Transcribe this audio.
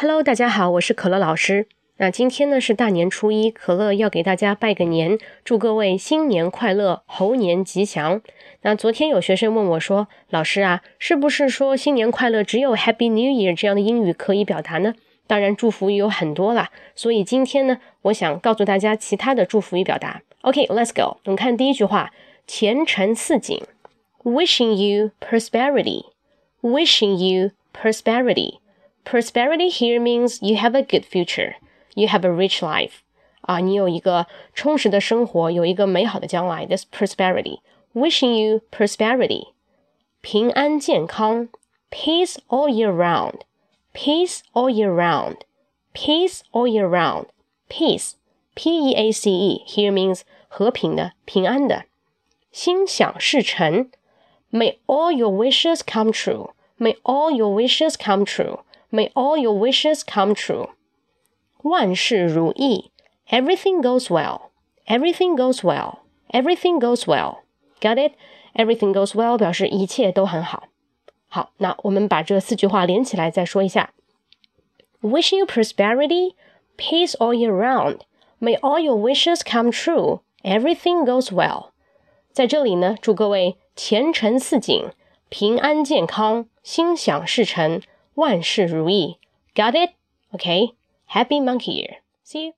Hello，大家好，我是可乐老师。那今天呢是大年初一，可乐要给大家拜个年，祝各位新年快乐，猴年吉祥。那昨天有学生问我说：“老师啊，是不是说新年快乐只有 Happy New Year 这样的英语可以表达呢？”当然，祝福语有很多啦。所以今天呢，我想告诉大家其他的祝福语表达。OK，Let's go。我们看第一句话：前程似锦，Wishing you prosperity，Wishing you prosperity。Prosperity here means you have a good future, you have a rich life. 啊，你有一个充实的生活，有一个美好的将来。This prosperity. Wishing you prosperity. 平安健康，peace all year round. Peace all year round. Peace all year round. Peace, P-E-A-C-E here means 和平的、平安的。心想事成，May all your wishes come true. May all your wishes come true. May all your wishes come true. 万事如意，Everything goes well. Everything goes well. Everything goes well. Got it? Everything goes well 表示一切都很好。好，那我们把这四句话连起来再说一下。Wish you prosperity, peace all year round. May all your wishes come true. Everything goes well. 在这里呢，祝各位前程似锦，平安健康，心想事成。 万事如意。Got it? Okay. Happy Monkey Year. See you.